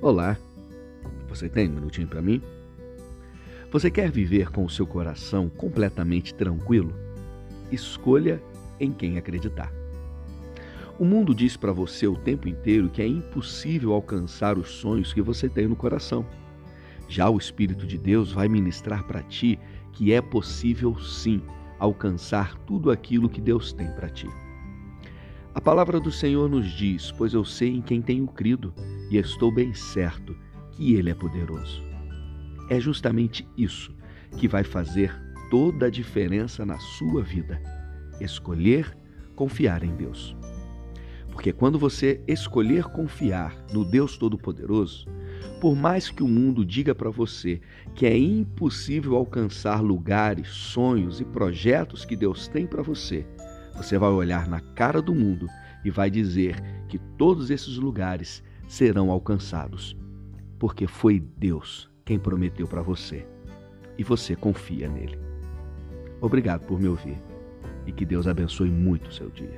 Olá, você tem um minutinho para mim? Você quer viver com o seu coração completamente tranquilo? Escolha em quem acreditar. O mundo diz para você o tempo inteiro que é impossível alcançar os sonhos que você tem no coração. Já o Espírito de Deus vai ministrar para ti que é possível sim alcançar tudo aquilo que Deus tem para ti. A palavra do Senhor nos diz: Pois eu sei em quem tenho crido e estou bem certo que Ele é poderoso. É justamente isso que vai fazer toda a diferença na sua vida. Escolher confiar em Deus. Porque quando você escolher confiar no Deus Todo-Poderoso, por mais que o mundo diga para você que é impossível alcançar lugares, sonhos e projetos que Deus tem para você, você vai olhar na cara do mundo e vai dizer que todos esses lugares serão alcançados, porque foi Deus quem prometeu para você e você confia nele. Obrigado por me ouvir e que Deus abençoe muito o seu dia.